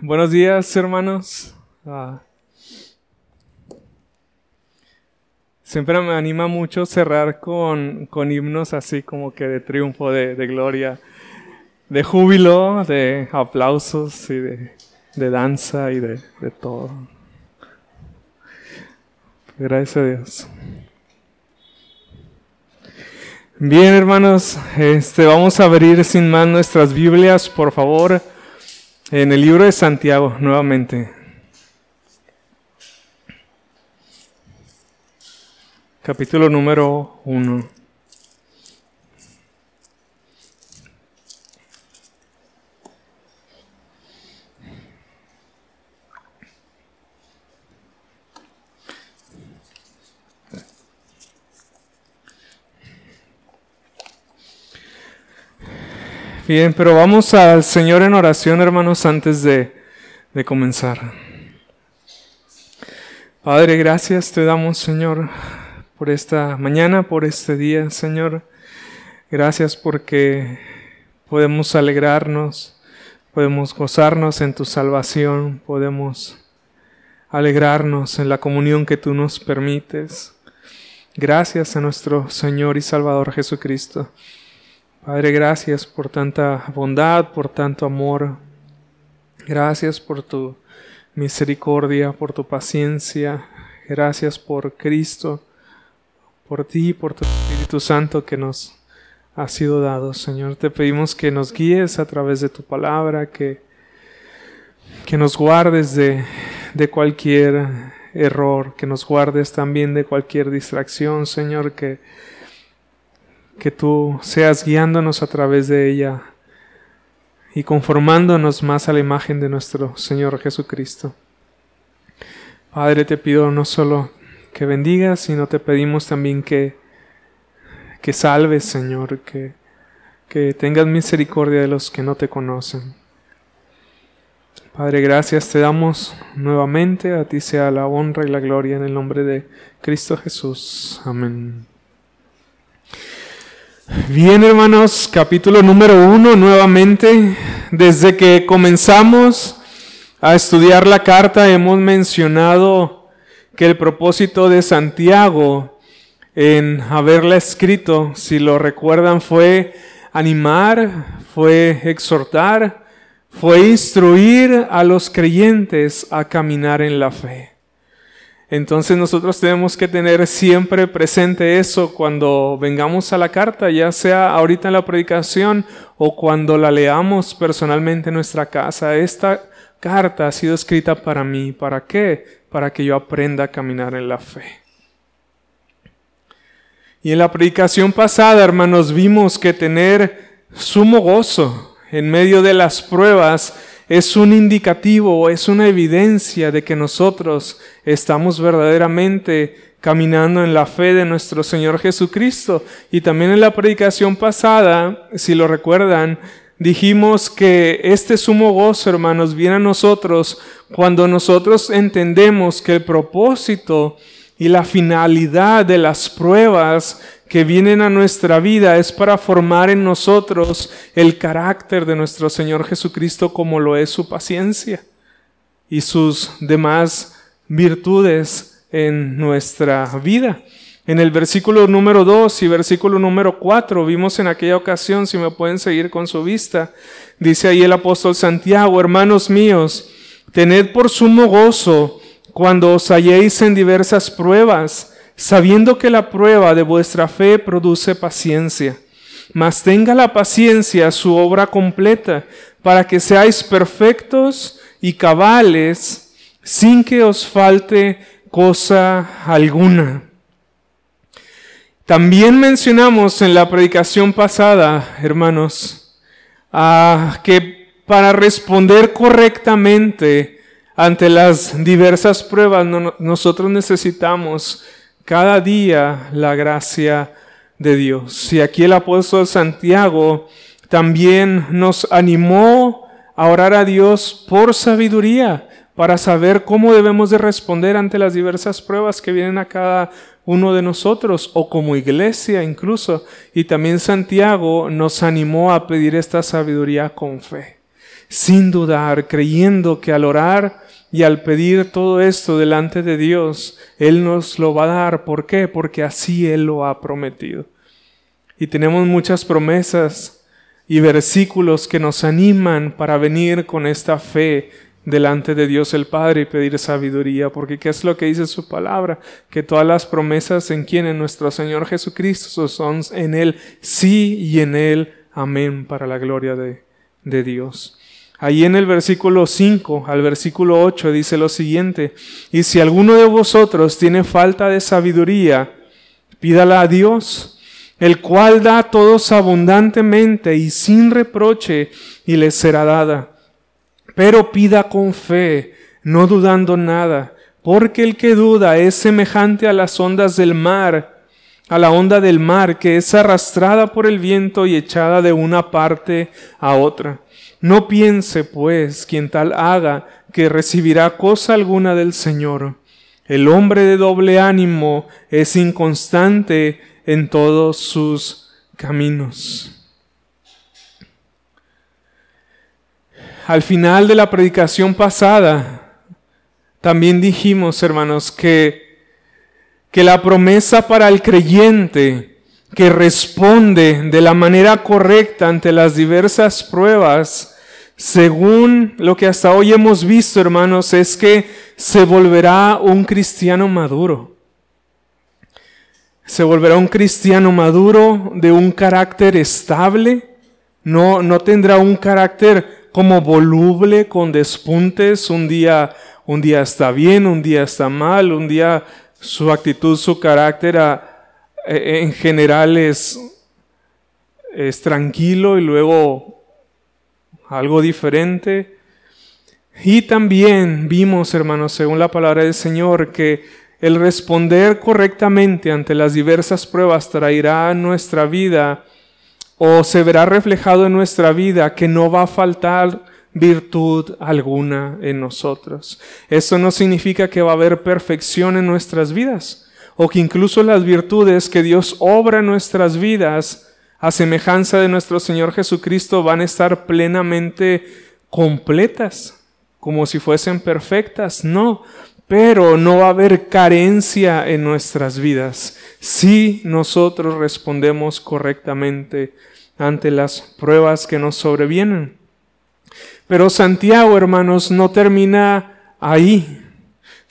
Buenos días, hermanos. Ah, siempre me anima mucho cerrar con, con, himnos así como que de triunfo, de, de gloria, de júbilo, de aplausos y de, de danza y de, de todo. Gracias a Dios. Bien, hermanos, este, vamos a abrir sin más nuestras Biblias, por favor, en el libro de Santiago, nuevamente. Capítulo número uno. Bien, pero vamos al Señor en oración, hermanos, antes de, de comenzar. Padre, gracias te damos, Señor, por esta mañana, por este día, Señor. Gracias porque podemos alegrarnos, podemos gozarnos en tu salvación, podemos alegrarnos en la comunión que tú nos permites. Gracias a nuestro Señor y Salvador Jesucristo. Padre, gracias por tanta bondad, por tanto amor. Gracias por tu misericordia, por tu paciencia. Gracias por Cristo, por ti, por tu Espíritu Santo que nos ha sido dado. Señor, te pedimos que nos guíes a través de tu palabra, que, que nos guardes de, de cualquier error, que nos guardes también de cualquier distracción, Señor, que que tú seas guiándonos a través de ella y conformándonos más a la imagen de nuestro Señor Jesucristo. Padre, te pido no solo que bendigas, sino te pedimos también que, que salves, Señor, que, que tengas misericordia de los que no te conocen. Padre, gracias te damos nuevamente, a ti sea la honra y la gloria en el nombre de Cristo Jesús. Amén. Bien, hermanos, capítulo número uno nuevamente. Desde que comenzamos a estudiar la carta hemos mencionado que el propósito de Santiago en haberla escrito, si lo recuerdan, fue animar, fue exhortar, fue instruir a los creyentes a caminar en la fe. Entonces nosotros tenemos que tener siempre presente eso cuando vengamos a la carta, ya sea ahorita en la predicación o cuando la leamos personalmente en nuestra casa. Esta carta ha sido escrita para mí. ¿Para qué? Para que yo aprenda a caminar en la fe. Y en la predicación pasada, hermanos, vimos que tener sumo gozo en medio de las pruebas es un indicativo, es una evidencia de que nosotros estamos verdaderamente caminando en la fe de nuestro Señor Jesucristo. Y también en la predicación pasada, si lo recuerdan, dijimos que este sumo gozo, hermanos, viene a nosotros cuando nosotros entendemos que el propósito y la finalidad de las pruebas que vienen a nuestra vida es para formar en nosotros el carácter de nuestro Señor Jesucristo como lo es su paciencia y sus demás virtudes en nuestra vida. En el versículo número 2 y versículo número 4 vimos en aquella ocasión, si me pueden seguir con su vista, dice ahí el apóstol Santiago, hermanos míos, tened por sumo gozo cuando os halléis en diversas pruebas sabiendo que la prueba de vuestra fe produce paciencia. Mas tenga la paciencia su obra completa, para que seáis perfectos y cabales, sin que os falte cosa alguna. También mencionamos en la predicación pasada, hermanos, que para responder correctamente ante las diversas pruebas nosotros necesitamos cada día la gracia de Dios. Y aquí el apóstol Santiago también nos animó a orar a Dios por sabiduría, para saber cómo debemos de responder ante las diversas pruebas que vienen a cada uno de nosotros o como iglesia incluso. Y también Santiago nos animó a pedir esta sabiduría con fe. sin dudar, creyendo que al orar y al pedir todo esto delante de Dios, Él nos lo va a dar. ¿Por qué? Porque así Él lo ha prometido. Y tenemos muchas promesas y versículos que nos animan para venir con esta fe delante de Dios el Padre y pedir sabiduría, porque ¿qué es lo que dice su palabra? Que todas las promesas en quien en nuestro Señor Jesucristo son en Él sí y en Él amén para la gloria de, de Dios. Ahí en el versículo 5 al versículo 8 dice lo siguiente, y si alguno de vosotros tiene falta de sabiduría, pídala a Dios, el cual da a todos abundantemente y sin reproche, y les será dada. Pero pida con fe, no dudando nada, porque el que duda es semejante a las ondas del mar, a la onda del mar que es arrastrada por el viento y echada de una parte a otra. No piense, pues, quien tal haga, que recibirá cosa alguna del Señor. El hombre de doble ánimo es inconstante en todos sus caminos. Al final de la predicación pasada, también dijimos, hermanos, que, que la promesa para el creyente que responde de la manera correcta ante las diversas pruebas, según lo que hasta hoy hemos visto, hermanos, es que se volverá un cristiano maduro. Se volverá un cristiano maduro de un carácter estable, no, no tendrá un carácter como voluble con despuntes, un día, un día está bien, un día está mal, un día su actitud, su carácter e, en general es tranquilo y luego algo diferente. Y también vimos, hermanos, según la palabra del Señor, que el responder correctamente ante las diversas pruebas traerá a nuestra vida o se verá reflejado en nuestra vida que no va a faltar virtud alguna en nosotros. Eso no significa que va a haber perfección en nuestras vidas o que incluso las virtudes que Dios obra en nuestras vidas a semejanza de nuestro Señor Jesucristo van a estar plenamente completas, como si fuesen perfectas. No, pero no va a haber carencia en nuestras vidas si nosotros respondemos correctamente ante las pruebas que nos sobrevienen. Pero Santiago, hermanos, no termina ahí,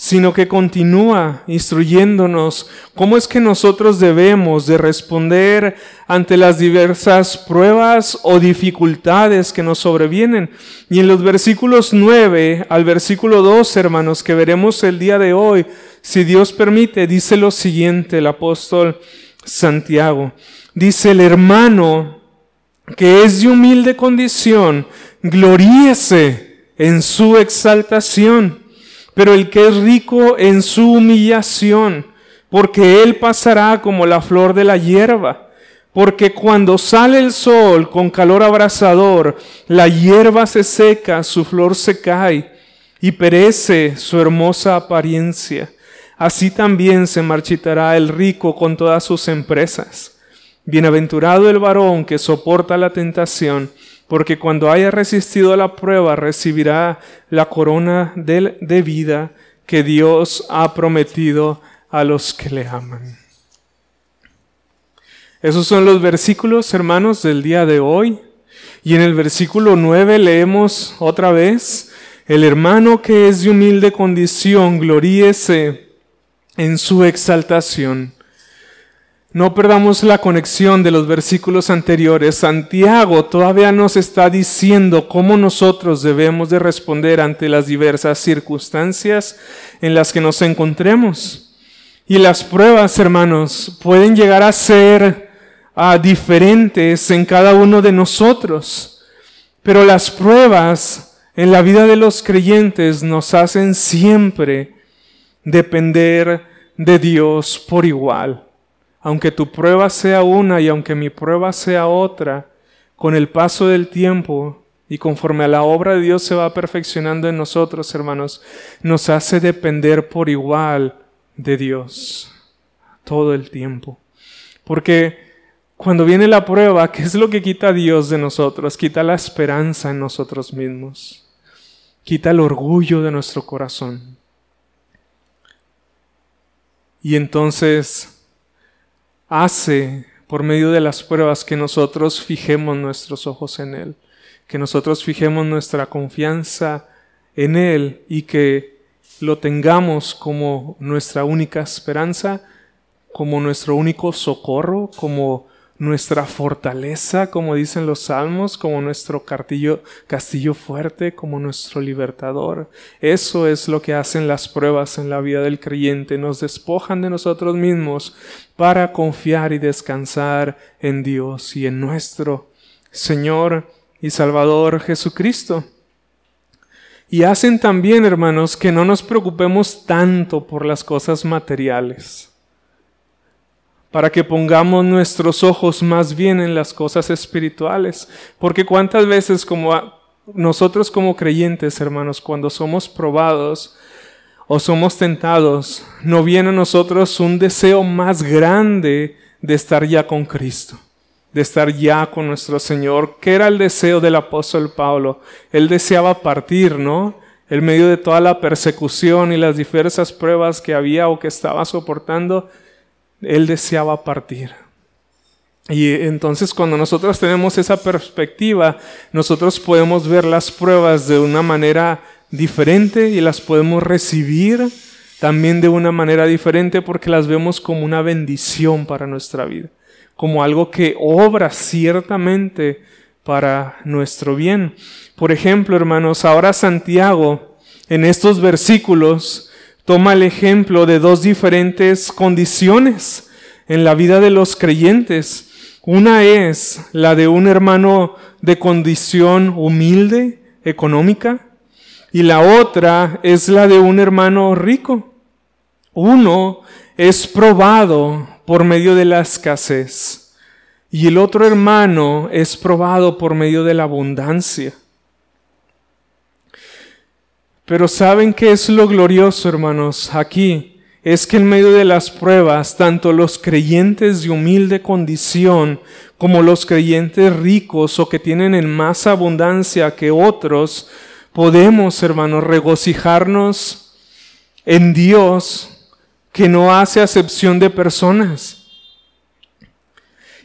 sino que continúa instruyéndonos cómo es que nosotros debemos de responder ante las diversas pruebas o dificultades que nos sobrevienen. Y en los versículos 9 al versículo 2, hermanos, que veremos el día de hoy, si Dios permite, dice lo siguiente el apóstol Santiago. Dice el hermano que es de humilde condición, gloríese en su exaltación, pero el que es rico en su humillación, porque él pasará como la flor de la hierba. Porque cuando sale el sol con calor abrasador, la hierba se seca, su flor se cae y perece su hermosa apariencia. Así también se marchitará el rico con todas sus empresas. Bienaventurado el varón que soporta la tentación, porque cuando haya resistido la prueba recibirá la corona de, vida que Dios ha prometido a los que le aman. Esos son los versículos, hermanos, del día de hoy. Y en el versículo 9 leemos otra vez, el hermano que es de humilde condición, gloríese en su exaltación no perdamos la conexión de los versículos anteriores. Santiago todavía nos está diciendo cómo nosotros debemos de responder ante las diversas circunstancias en las que nos encontremos. Y las pruebas, hermanos, pueden llegar a ser ah, diferentes en cada uno de nosotros. Pero las pruebas en la vida de los creyentes nos hacen siempre depender de Dios por igual aunque tu prueba sea una y aunque mi prueba sea otra, con el paso del tiempo y conforme a la obra de Dios se va perfeccionando en nosotros, hermanos, nos hace depender por igual de Dios todo el tiempo. Porque Cuando viene la prueba, ¿qué es lo que quita Dios de nosotros? Quita la esperanza en nosotros mismos. Quita el orgullo de nuestro corazón. Y entonces hace por medio de las pruebas que nosotros fijemos nuestros ojos en Él, que nosotros fijemos nuestra confianza en Él y que lo tengamos como nuestra única esperanza, como nuestro único socorro, como nuestra fortaleza, como dicen los salmos, como nuestro castillo, castillo fuerte, como nuestro libertador. Eso es lo que hacen las pruebas en la vida del creyente, nos despojan de nosotros mismos para confiar y descansar en Dios y en nuestro Señor y Salvador Jesucristo. Y hacen también, hermanos, que no nos preocupemos tanto por las cosas materiales para que pongamos nuestros ojos más bien en las cosas espirituales. Porque cuántas veces como nosotros como creyentes, hermanos, cuando somos probados o somos tentados, no viene a nosotros un deseo más grande de estar ya con Cristo, de estar ya con nuestro Señor, que era el deseo del apóstol Pablo. Él deseaba partir, ¿no? En medio de toda la persecución y las diversas pruebas que había o que estaba soportando, él deseaba partir. Y entonces cuando nosotros tenemos esa perspectiva, nosotros podemos ver las pruebas de una manera diferente y las podemos recibir también de una manera diferente porque las vemos como una bendición para nuestra vida, como algo que obra ciertamente para nuestro bien. Por ejemplo, hermanos, ahora Santiago en estos versículos toma el ejemplo de dos diferentes condiciones en la vida de los creyentes. Una es la de un hermano de condición humilde, económica, y la otra es la de un hermano rico. Uno es probado por medio de la escasez y el otro hermano es probado por medio de la abundancia. Pero ¿saben qué es lo glorioso, hermanos? Aquí es que en medio de las pruebas, tanto los creyentes de humilde condición como los creyentes ricos o que tienen en más abundancia que otros, podemos, hermanos, regocijarnos en Dios que no hace acepción de personas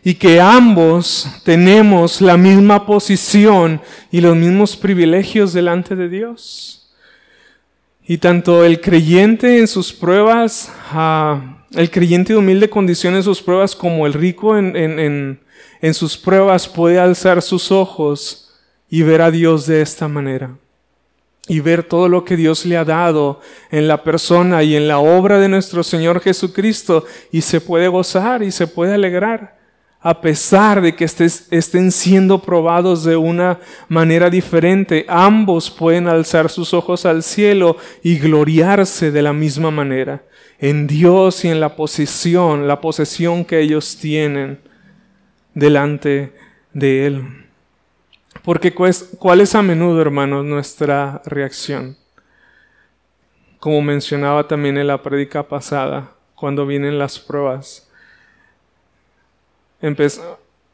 y que ambos tenemos la misma posición y los mismos privilegios delante de Dios. Y tanto el creyente en sus pruebas, el creyente de humilde condición en sus pruebas, como el rico en, en, en sus pruebas puede alzar sus ojos y ver a Dios de esta manera. Y ver todo lo que Dios le ha dado en la persona y en la obra de nuestro Señor Jesucristo y se puede gozar y se puede alegrar a pesar de que estén siendo probados de una manera diferente, ambos pueden alzar sus ojos al cielo y gloriarse de la misma manera, en Dios y en la posición, la posesión que ellos tienen delante de Él. Porque cuál es a menudo, hermanos, nuestra reacción. Como mencionaba también en la prédica pasada, cuando vienen las pruebas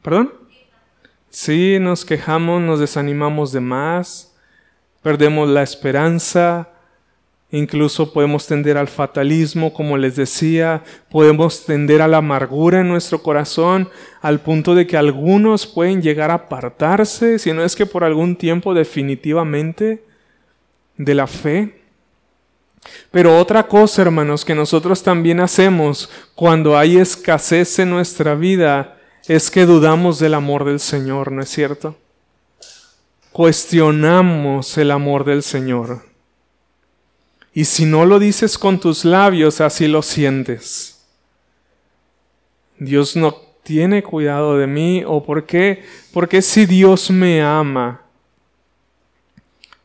¿Perdón? Sí, nos quejamos, nos desanimamos de más, perdemos la esperanza, incluso podemos tender al fatalismo, como les decía, podemos tender a la amargura en nuestro corazón, al punto de que algunos pueden llegar a apartarse, si no es que por algún tiempo definitivamente, de la fe. Pero otra cosa, hermanos, que nosotros también hacemos cuando hay escasez en nuestra vida, es que dudamos del amor del Señor, ¿no es cierto? Cuestionamos el amor del Señor. Y si no lo dices con tus labios, así lo sientes. Dios no tiene cuidado de mí o por qué? Porque si Dios me ama,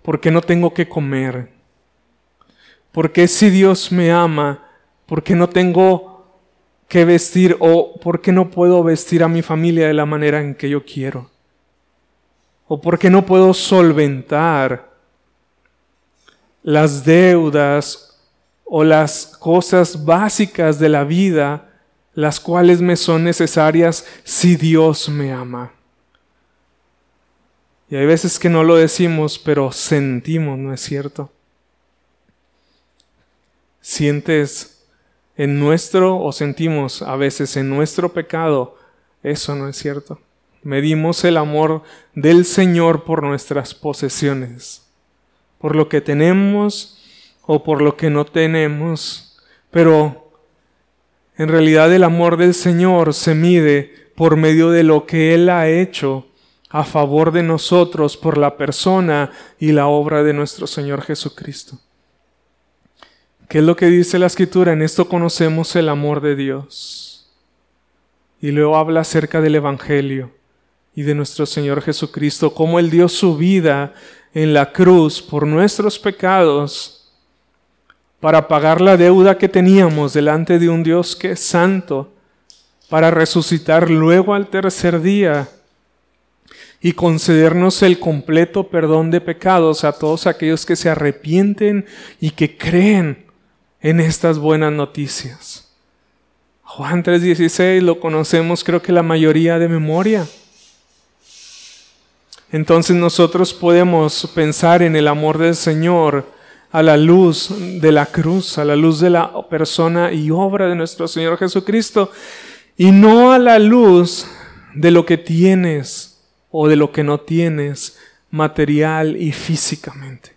¿por qué no tengo que comer? ¿Por qué si Dios me ama, por qué no tengo qué vestir o por qué no puedo vestir a mi familia de la manera en que yo quiero. O por qué no puedo solventar las deudas o las cosas básicas de la vida las cuales me son necesarias si Dios me ama. Y hay veces que no lo decimos, pero sentimos, ¿no es cierto? Sientes en nuestro o sentimos a veces en nuestro pecado, eso no es cierto. Medimos el amor del Señor por nuestras posesiones, por lo que tenemos o por lo que no tenemos, pero en realidad el amor del Señor se mide por medio de lo que Él ha hecho a favor de nosotros por la persona y la obra de nuestro Señor Jesucristo. ¿Qué es lo que dice la escritura? En esto conocemos el amor de Dios. Y luego habla acerca del Evangelio y de nuestro Señor Jesucristo, cómo Él dio su vida en la cruz por nuestros pecados para pagar la deuda que teníamos delante de un Dios que es santo, para resucitar luego al tercer día y concedernos el completo perdón de pecados a todos aquellos que se arrepienten y que creen en estas buenas noticias. Juan 3:16 lo conocemos creo que la mayoría de memoria. Entonces nosotros podemos pensar en el amor del Señor a la luz de la cruz, a la luz de la persona y obra de nuestro Señor Jesucristo, y no a la luz de lo que tienes o de lo que no tienes material y físicamente.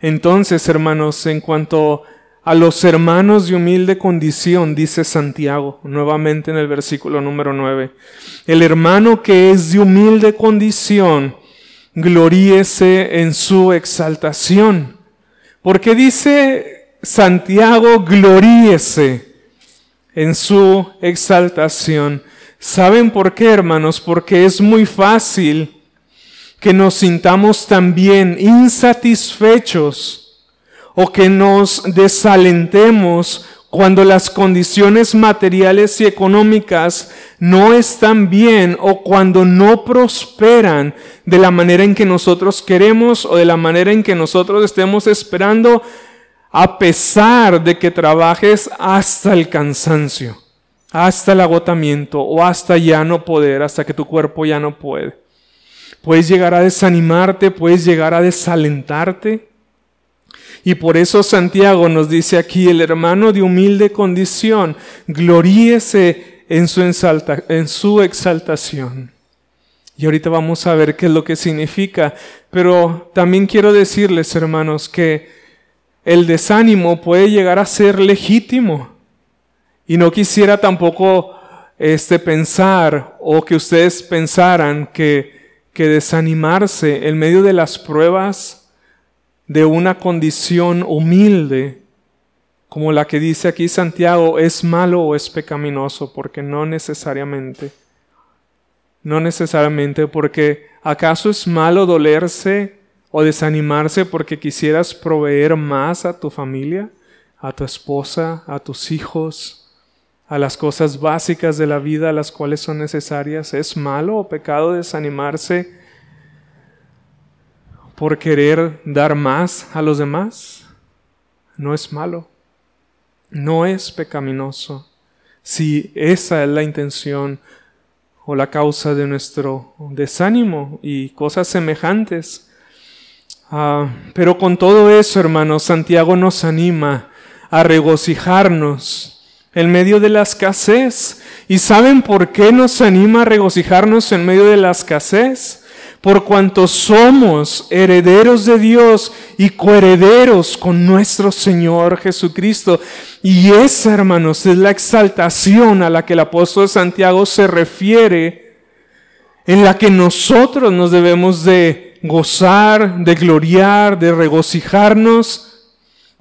Entonces, hermanos, en cuanto a los hermanos de humilde condición, dice Santiago, nuevamente en el versículo número 9, el hermano que es de humilde condición, gloríese en su exaltación. Porque dice Santiago, gloríese en su exaltación. ¿Saben por qué, hermanos? Porque es muy fácil que nos sintamos también insatisfechos o que nos desalentemos cuando las condiciones materiales y económicas no están bien o cuando no prosperan de la manera en que nosotros queremos o de la manera en que nosotros estemos esperando, a pesar de que trabajes hasta el cansancio hasta el agotamiento o hasta ya no poder, hasta que tu cuerpo ya no puede. Puedes llegar a desanimarte, puedes llegar a desalentarte. Y por eso Santiago nos dice aquí, el hermano de humilde condición, gloríese en su, exaltación. Y ahorita vamos a ver qué es lo que significa. Pero también quiero decirles, hermanos, que el desánimo puede llegar a ser legítimo. Y no quisiera tampoco este, pensar o que ustedes pensaran que, que desanimarse en medio de las pruebas de una condición humilde, como la que dice aquí Santiago, es malo o es pecaminoso, porque no necesariamente. No necesariamente, porque ¿acaso es malo dolerse o desanimarse porque quisieras proveer más a tu familia, a tu esposa, a tus hijos? A las cosas básicas de la vida, las cuales son necesarias. ¿Es malo o pecado desanimarse por querer dar más a los demás? No es malo, no es pecaminoso. Si esa es la intención o la causa de nuestro desánimo y cosas semejantes. Ah, pero con todo eso, hermanos, Santiago nos anima a regocijarnos en medio de la escasez. ¿Y saben por qué nos anima a regocijarnos en medio de la escasez? Por cuanto somos herederos de Dios y coherederos con nuestro Señor Jesucristo. Y esa, hermanos, es la exaltación a la que el apóstol Santiago se refiere, en la que nosotros nos debemos de gozar, de gloriar, de regocijarnos,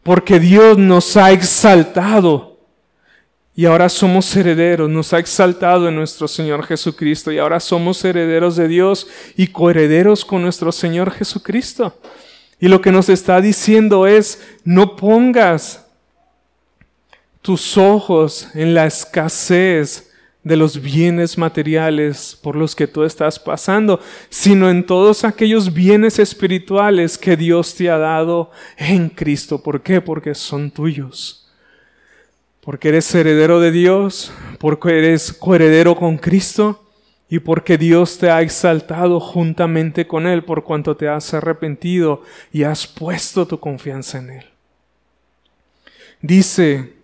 porque Dios nos ha exaltado y ahora somos herederos, nos ha exaltado en nuestro Señor Jesucristo y ahora somos herederos de Dios y coherederos con nuestro Señor Jesucristo. Y lo que nos está diciendo es, no pongas tus ojos en la escasez de los bienes materiales por los que tú estás pasando, sino en todos aquellos bienes espirituales que Dios te ha dado en Cristo. ¿Por qué? Porque son tuyos porque eres heredero de Dios, porque eres coheredero con Cristo y porque Dios te ha exaltado juntamente con Él por cuanto te has arrepentido y has puesto tu confianza en Él. Dice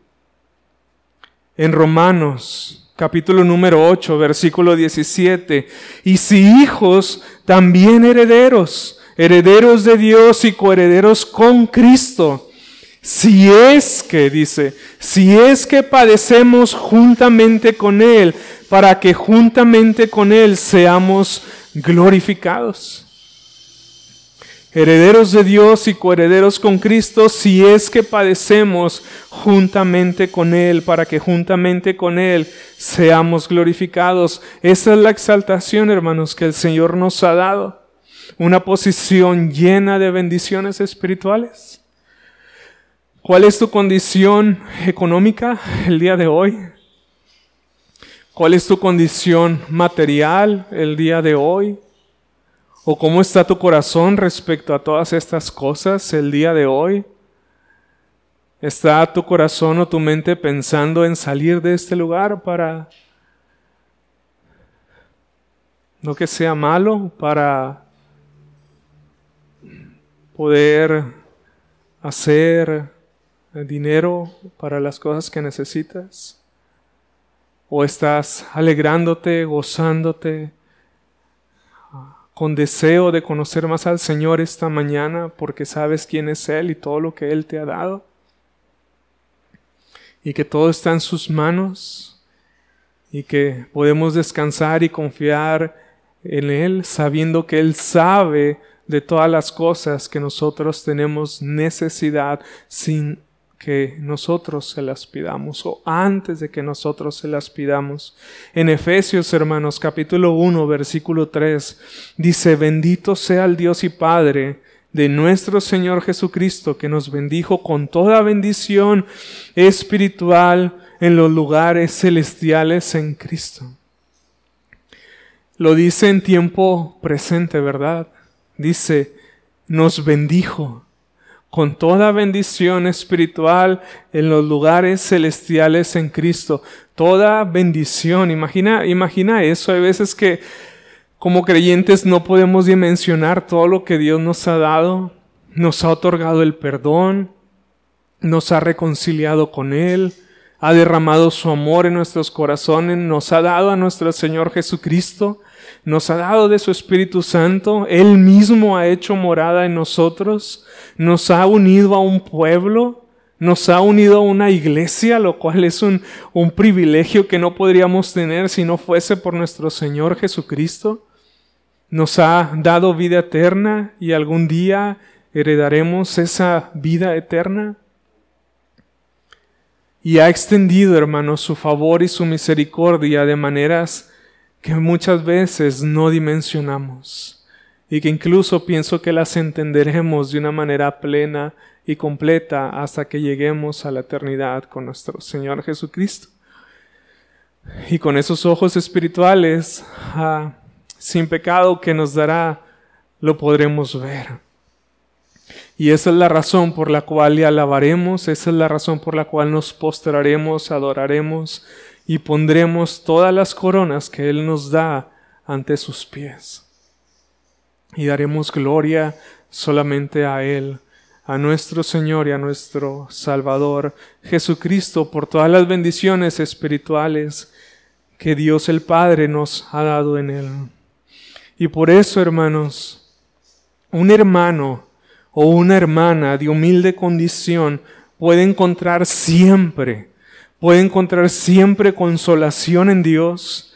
en Romanos capítulo número 8, versículo 17, y si hijos, también herederos, herederos de Dios y coherederos con Cristo. Si es que, dice, si es que padecemos juntamente con Él, para que juntamente con Él seamos glorificados. Herederos de Dios y coherederos con Cristo, si es que padecemos juntamente con Él, para que juntamente con Él seamos glorificados. Esa es la exaltación, hermanos, que el Señor nos ha dado. Una posición llena de bendiciones espirituales. ¿Cuál es tu condición económica el día de hoy? ¿Cuál es tu condición material el día de hoy? ¿O cómo está tu corazón respecto a todas estas cosas el día de hoy? ¿Está tu corazón o tu mente pensando en salir de este lugar para, no que sea malo, para poder hacer dinero para las cosas que necesitas? ¿O estás alegrándote, gozándote, con deseo de conocer más al Señor esta mañana porque sabes quién es Él y todo lo que Él te ha dado? Y que todo está en sus manos y que podemos descansar y confiar en Él sabiendo que Él sabe de todas las cosas que nosotros tenemos necesidad sin que nosotros se las pidamos o antes de que nosotros se las pidamos. En Efesios, hermanos, capítulo 1, versículo 3, dice, bendito sea el Dios y Padre de nuestro Señor Jesucristo, que nos bendijo con toda bendición espiritual en los lugares celestiales en Cristo. Lo dice en tiempo presente, ¿verdad? Dice, nos bendijo con toda bendición espiritual en los lugares celestiales en Cristo. Toda bendición. Imagina, imagina eso. Hay veces que como creyentes no podemos dimensionar todo lo que Dios nos ha dado. Nos ha otorgado el perdón, nos ha reconciliado con Él, ha derramado su amor en nuestros corazones, nos ha dado a nuestro Señor Jesucristo nos ha dado de su Espíritu Santo, Él mismo ha hecho morada en nosotros, nos ha unido a un pueblo, nos ha unido a una iglesia, lo cual es un, un privilegio que no podríamos tener si no fuese por nuestro Señor Jesucristo. Nos ha dado vida eterna y algún día heredaremos esa vida eterna. Y ha extendido, hermanos, su favor y su misericordia de maneras que muchas veces no dimensionamos y que incluso pienso que las entenderemos de una manera plena y completa hasta que lleguemos a la eternidad con nuestro Señor Jesucristo. Y con esos ojos espirituales, ah, sin pecado que nos dará, lo podremos ver. Y esa es la razón por la cual le alabaremos, esa es la razón por la cual nos postraremos, adoraremos y pondremos todas las coronas que Él nos da ante sus pies. Y daremos gloria solamente a Él, a nuestro Señor y a nuestro Salvador Jesucristo por todas las bendiciones espirituales que Dios el Padre nos ha dado en Él. Y por eso, hermanos, un hermano o una hermana de humilde condición puede encontrar siempre puede encontrar siempre consolación en Dios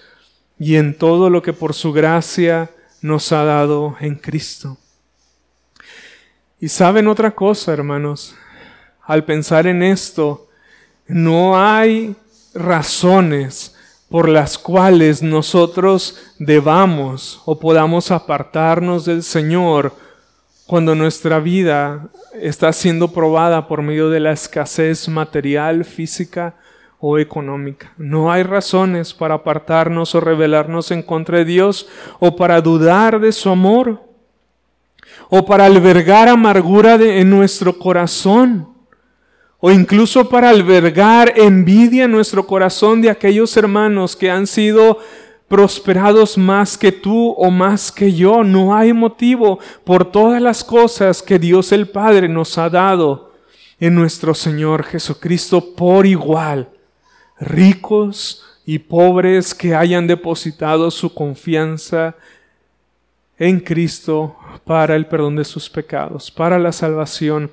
y en todo lo que por su gracia nos ha dado en Cristo. Y saben otra cosa, hermanos, al pensar en esto, no hay razones por las cuales nosotros debamos o podamos apartarnos del Señor cuando nuestra vida está siendo probada por medio de la escasez material, física o económica. No hay razones para apartarnos o rebelarnos en contra de Dios o para dudar de su amor o para albergar amargura en nuestro corazón o incluso para albergar envidia en nuestro corazón de aquellos hermanos que han sido prosperados más que tú o más que yo. No hay motivo por todas las cosas que Dios el Padre nos ha dado en nuestro Señor Jesucristo por igual, ricos y pobres que hayan depositado su confianza en Cristo para el perdón de sus pecados, para la salvación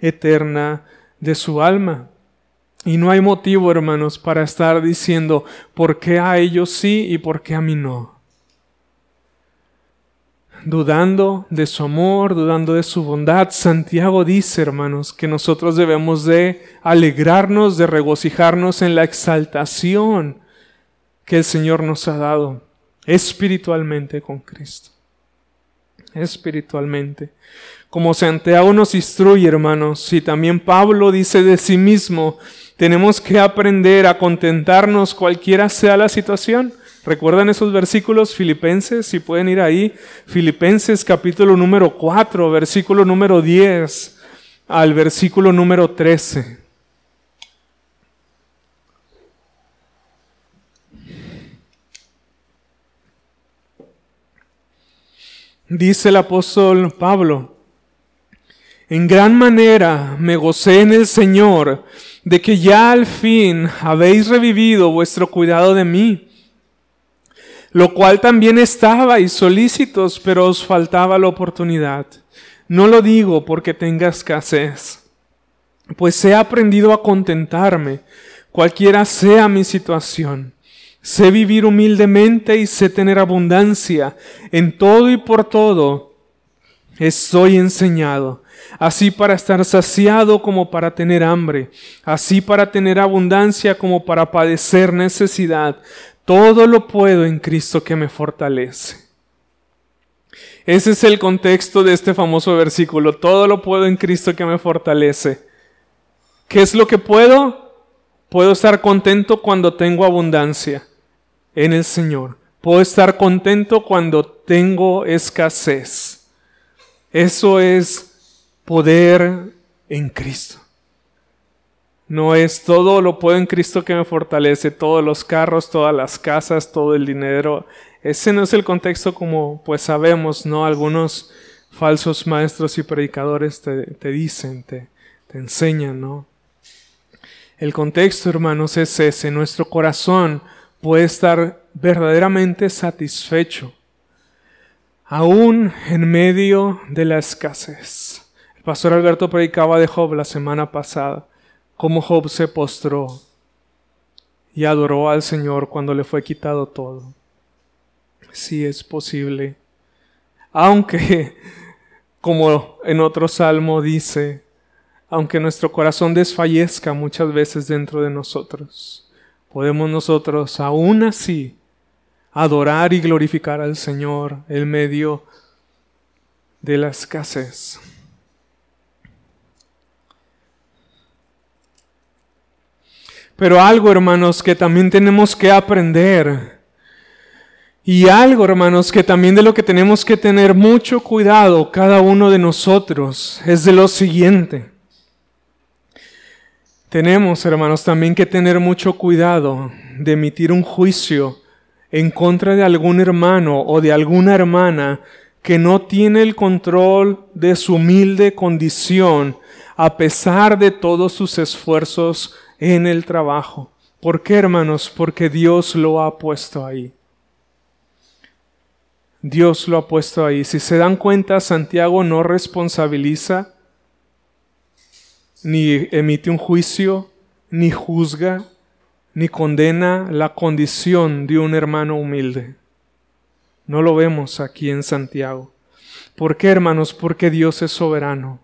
eterna de su alma. Y no hay motivo, hermanos, para estar diciendo por qué a ellos sí y por qué a mí no. Dudando de su amor, dudando de su bondad, Santiago dice, hermanos, que nosotros debemos de alegrarnos, de regocijarnos en la exaltación que el Señor nos ha dado espiritualmente con Cristo espiritualmente. Como Santiago nos instruye, hermanos, y también Pablo dice de sí mismo, tenemos que aprender a contentarnos cualquiera sea la situación. ¿Recuerdan esos versículos filipenses? Si pueden ir ahí. Filipenses capítulo número 4, versículo número 10 al versículo número 13. Dice el apóstol Pablo, en gran manera me gocé en el Señor de que ya al fin habéis revivido vuestro cuidado de mí, lo cual también estabais solícitos, pero os faltaba la oportunidad. No lo digo porque tenga escasez, pues he aprendido a contentarme, cualquiera sea mi situación. Sé vivir humildemente y sé tener abundancia. En todo y por todo estoy enseñado. Así para estar saciado como para tener hambre. Así para tener abundancia como para padecer necesidad. Todo lo puedo en Cristo que me fortalece. Ese es el contexto de este famoso versículo. Todo lo puedo en Cristo que me fortalece. ¿Qué es lo que puedo? Puedo estar contento cuando tengo abundancia en el Señor. Puedo estar contento cuando tengo escasez. Eso es poder en Cristo. No es todo lo puedo en Cristo que me fortalece, todos los carros, todas las casas, todo el dinero. Ese no es el contexto como pues sabemos, ¿no? Algunos falsos maestros y predicadores te, dicen, te, te enseñan, ¿no? El contexto, hermanos, es ese. Nuestro corazón puede estar verdaderamente satisfecho, aún en medio de la escasez. Pastor Alberto predicaba de Job la semana pasada, cómo Job se postró y adoró al Señor cuando le fue quitado todo. Sí es posible. Aunque, como en otro salmo dice, aunque nuestro corazón desfallezca muchas veces dentro de nosotros, podemos nosotros aún así adorar y glorificar al Señor en medio de la escasez. Pero algo, hermanos, que también tenemos que aprender. Y algo, hermanos, que también de lo que tenemos que tener mucho cuidado cada uno de nosotros es de lo siguiente. Tenemos, hermanos, también que tener mucho cuidado de emitir un juicio en contra de algún hermano o de alguna hermana que no tiene el control de su humilde condición a pesar de todos sus esfuerzos en el trabajo. ¿Por qué, hermanos? Porque Dios lo ha puesto ahí. Dios lo ha puesto ahí. Si se dan cuenta, Santiago no responsabiliza ni emite un juicio, ni juzga, ni condena la condición de un hermano humilde. No lo vemos aquí en Santiago. ¿Por qué, hermanos? Porque Dios es soberano.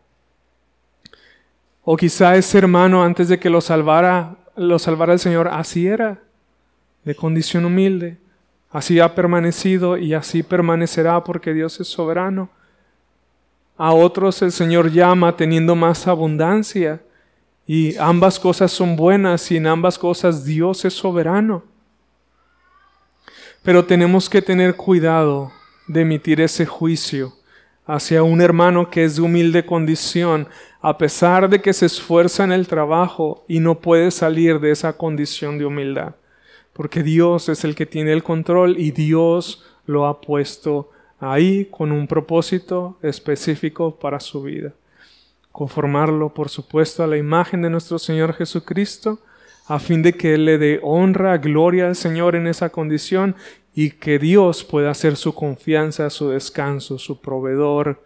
O quizá ese hermano antes de que lo salvara, lo salvara el Señor, así era, de condición humilde. Así ha permanecido y así permanecerá porque Dios es soberano. A otros el Señor llama teniendo más abundancia. Y ambas cosas son buenas y en ambas cosas Dios es soberano. Pero tenemos que tener cuidado de emitir ese juicio hacia un hermano que es de humilde condición, a pesar de que se esfuerza en el trabajo y no puede salir de esa condición de humildad. Porque Dios es el que tiene el control y Dios lo ha puesto ahí con un propósito específico para su vida. Conformarlo, por supuesto, a la imagen de nuestro Señor Jesucristo, a fin de que Él le dé honra, gloria al Señor en esa condición y que Dios pueda hacer su confianza, su descanso, su proveedor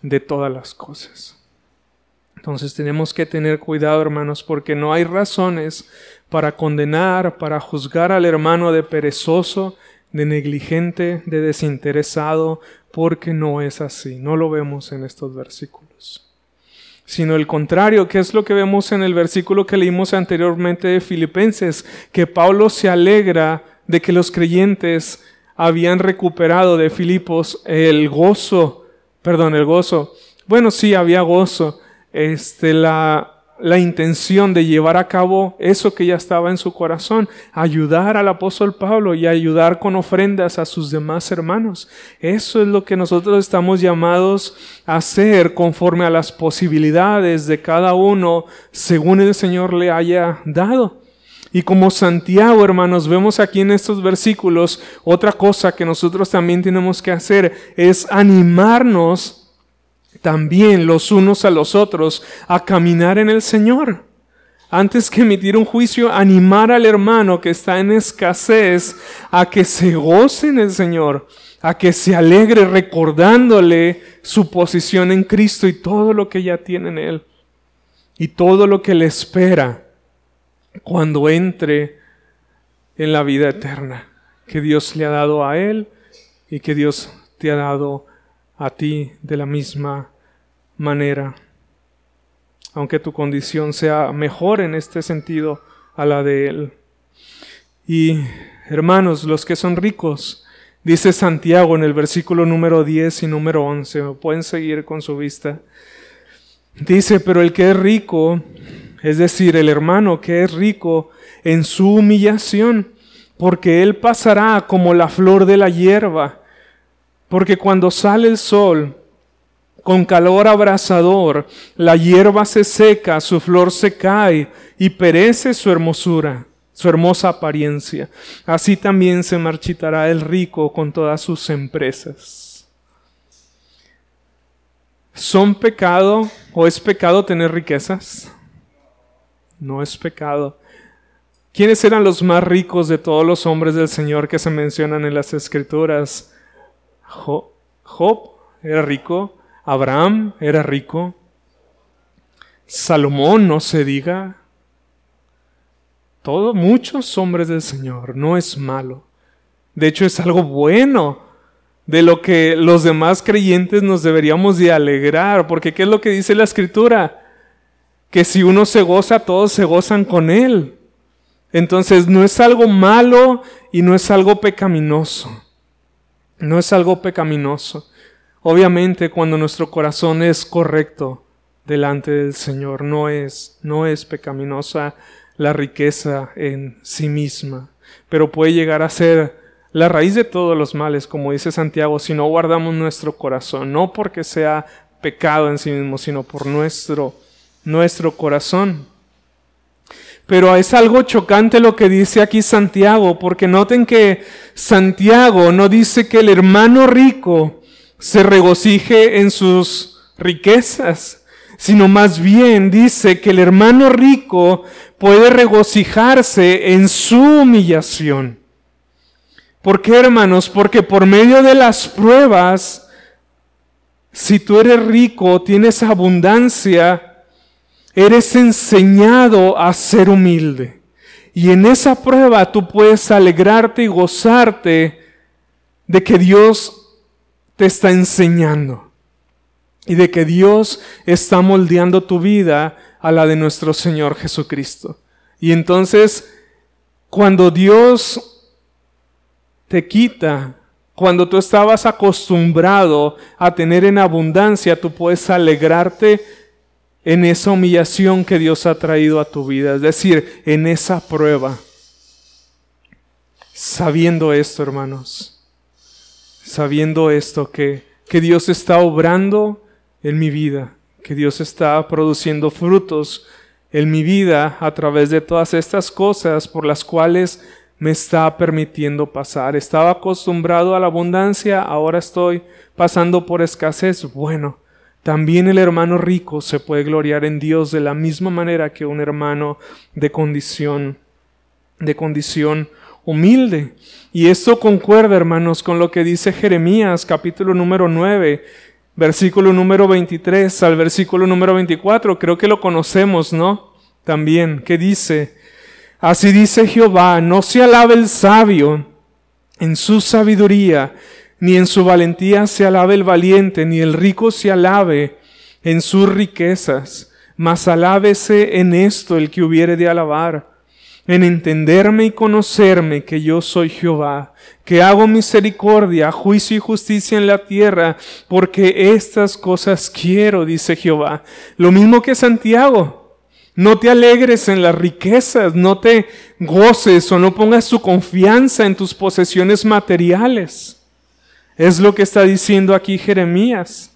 de todas las cosas. Entonces tenemos que tener cuidado, hermanos, porque no hay razones para condenar, para juzgar al hermano de perezoso, de negligente, de desinteresado, porque no es así. No lo vemos en estos versículos. Sino el contrario, que es lo que vemos en el versículo que leímos anteriormente de Filipenses, que Pablo se alegra de que los creyentes habían recuperado de Filipos el gozo, perdón, el gozo. Bueno, sí, había gozo, este, la, la intención de llevar a cabo eso que ya estaba en su corazón, ayudar al apóstol Pablo y ayudar con ofrendas a sus demás hermanos. Eso es lo que nosotros estamos llamados a hacer conforme a las posibilidades de cada uno según el Señor le haya dado. Y como Santiago, hermanos, vemos aquí en estos versículos, otra cosa que nosotros también tenemos que hacer es animarnos también los unos a los otros a caminar en el Señor. Antes que emitir un juicio, animar al hermano que está en escasez a que se goce en el Señor, a que se alegre recordándole su posición en Cristo y todo lo que ya tiene en Él y todo lo que le espera cuando entre en la vida eterna que Dios le ha dado a Él y que Dios te ha dado a ti de la misma manera. Aunque tu condición sea mejor en este sentido a la de Él. Y hermanos, los que son ricos, dice Santiago en el versículo número 10 y número 11, pueden seguir con su vista. Dice, pero el que es rico es decir, el hermano que es rico en su humillación, porque él pasará como la flor de la hierba, porque cuando sale el sol, con calor abrasador, la hierba se seca, su flor se cae y perece su hermosura, su hermosa apariencia. Así también se marchitará el rico con todas sus empresas. ¿Son pecado o es pecado tener riquezas? No es pecado. ¿Quiénes eran los más ricos de todos los hombres del Señor que se mencionan en las Escrituras? Job, era rico, Abraham era rico, Salomón no se diga. Todos, muchos hombres del Señor, no es malo. De hecho es algo bueno de lo que los demás creyentes nos deberíamos de alegrar, porque ¿qué es lo que dice la Escritura? Que si uno se goza, todos se gozan con él. Entonces no es algo malo y no es algo pecaminoso. No es algo pecaminoso. Obviamente cuando nuestro corazón es correcto delante del Señor, no es, no es pecaminosa la riqueza en sí misma, pero puede llegar a ser la raíz de todos los males, como dice Santiago, si no guardamos nuestro corazón, no porque sea pecado en sí mismo, sino por nuestro nuestro corazón. Pero es algo chocante lo que dice aquí Santiago, porque noten que Santiago no dice que el hermano rico se regocije en sus riquezas, sino más bien dice que el hermano rico puede regocijarse en su humillación. ¿Por qué, hermanos? Porque por medio de las pruebas, si tú eres rico, tienes abundancia, eres enseñado a ser humilde. Y en esa prueba tú puedes alegrarte y gozarte de que Dios te está enseñando y de que Dios está moldeando tu vida a la de nuestro Señor Jesucristo. Y entonces, cuando Dios te quita, cuando tú estabas acostumbrado a tener en abundancia, tú puedes alegrarte en esa humillación que Dios ha traído a tu vida, es decir, en esa prueba. Sabiendo esto, hermanos, sabiendo esto que que Dios está obrando en mi vida, que Dios está produciendo frutos en mi vida a través de todas estas cosas por las cuales me está permitiendo pasar. Estaba acostumbrado a la abundancia, ahora estoy pasando por escasez. Bueno, también el hermano rico se puede gloriar en Dios de la misma manera que un hermano de condición de condición humilde. Y esto concuerda, hermanos, con lo que dice Jeremías capítulo número 9, versículo número 23 al versículo número 24. Creo que lo conocemos, ¿no? También, que dice, así dice Jehová, no se alabe el sabio en su sabiduría, ni en su valentía se alabe el valiente, ni el rico se alabe en sus riquezas, mas alábese en esto el que hubiere de alabar en entenderme y conocerme que yo soy Jehová, que hago misericordia, juicio y justicia en la tierra, porque estas cosas quiero, dice Jehová. Lo mismo que Santiago. No te alegres en las riquezas, no te goces o no pongas tu confianza en tus posesiones materiales. Es lo que está diciendo aquí Jeremías.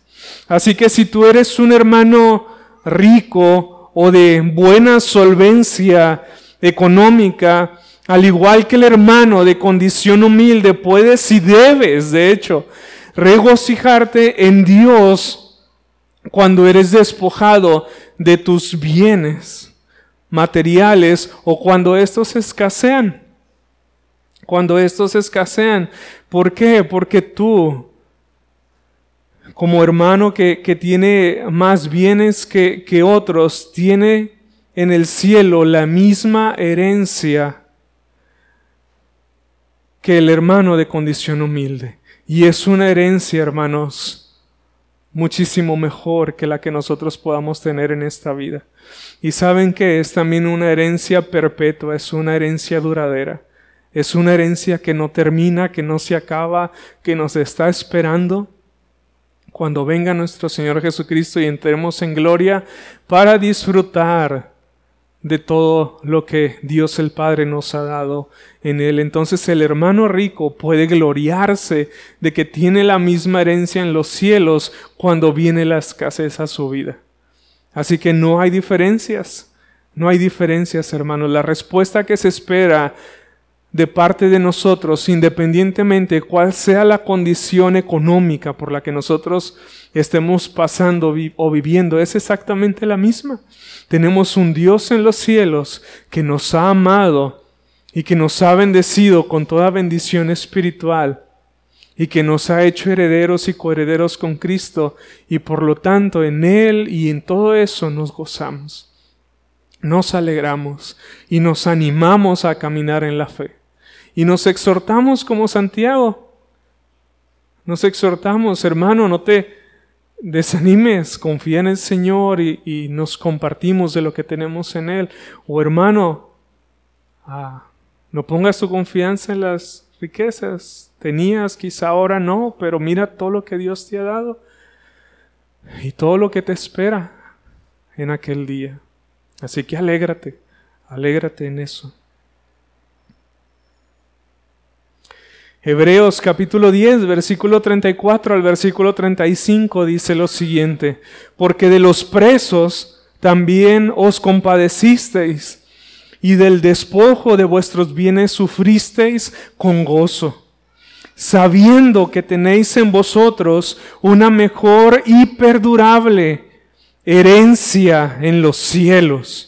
Así que si tú eres un hermano rico o de buena solvencia, económica, al igual que el hermano de condición humilde, puedes y debes, de hecho, regocijarte en Dios cuando eres despojado de tus bienes materiales o cuando estos escasean. Cuando estos escasean. ¿Por qué? Porque tú, como hermano que, que tiene más bienes que, que otros, tiene en el cielo la misma herencia que el hermano de condición humilde. Y es una herencia, hermanos, muchísimo mejor que la que nosotros podamos tener en esta vida. Y saben que es también una herencia perpetua, es una herencia duradera. Es una herencia que no termina, que no se acaba, que nos está esperando cuando venga nuestro Señor Jesucristo y entremos en gloria para disfrutar de todo lo que Dios el Padre nos ha dado en él. Entonces el hermano rico puede gloriarse de que tiene la misma herencia en los cielos cuando viene la escasez a su vida. Así que no hay diferencias, no hay diferencias, hermanos. La respuesta que se espera de parte de nosotros, independientemente cuál sea la condición económica por la que nosotros estemos pasando o viviendo, es exactamente la misma. Tenemos un Dios en los cielos que nos ha amado y que nos ha bendecido con toda bendición espiritual y que nos ha hecho herederos y coherederos con Cristo y por lo tanto en Él y en todo eso nos gozamos, nos alegramos y nos animamos a caminar en la fe y nos exhortamos como Santiago. Nos exhortamos, hermano, no te desanimes, confía en el Señor y, nos compartimos de lo que tenemos en Él. O hermano, ah, no pongas tu confianza en las riquezas. Tenías, quizá ahora no, pero mira todo lo que Dios te ha dado y todo lo que te espera en aquel día. Así que alégrate, alégrate en eso. Hebreos capítulo 10, versículo 34 al versículo 35 dice lo siguiente, porque de los presos también os compadecisteis y del despojo de vuestros bienes sufristeis con gozo, sabiendo que tenéis en vosotros una mejor y perdurable herencia en los cielos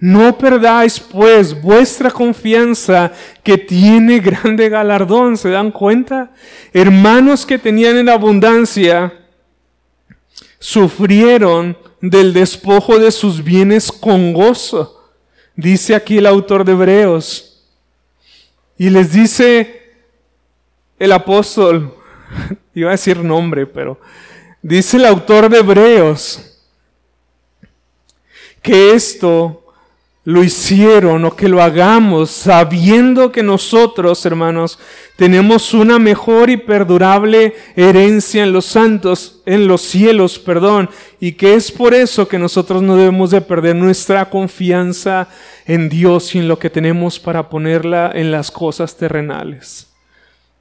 no perdáis pues vuestra confianza que tiene grande galardón. ¿Se dan cuenta? Hermanos que tenían en abundancia sufrieron del despojo de sus bienes con gozo. Dice aquí el autor de Hebreos. Y les dice el apóstol, iba a decir nombre, pero dice el autor de Hebreos que esto lo hicieron o que lo hagamos sabiendo que nosotros, hermanos, tenemos una mejor y perdurable herencia en los santos, en los cielos, perdón, y que es por eso que nosotros no debemos de perder nuestra confianza en Dios y en lo que tenemos para ponerla en las cosas terrenales.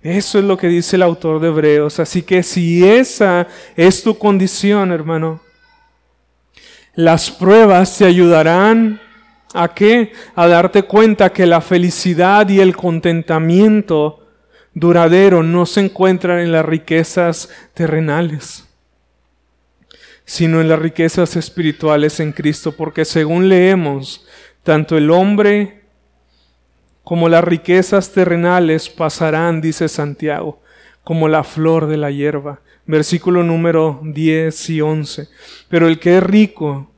Eso es lo que dice el autor de Hebreos. Así que si esa es tu condición, hermano, las pruebas te ayudarán a qué? A darte cuenta que la felicidad y el contentamiento duradero no se encuentran en las riquezas terrenales, sino en las riquezas espirituales en Cristo, porque según leemos, tanto el hombre como las riquezas terrenales pasarán, dice Santiago, como la flor de la hierba. Versículo número 10 y 11. Pero el que es rico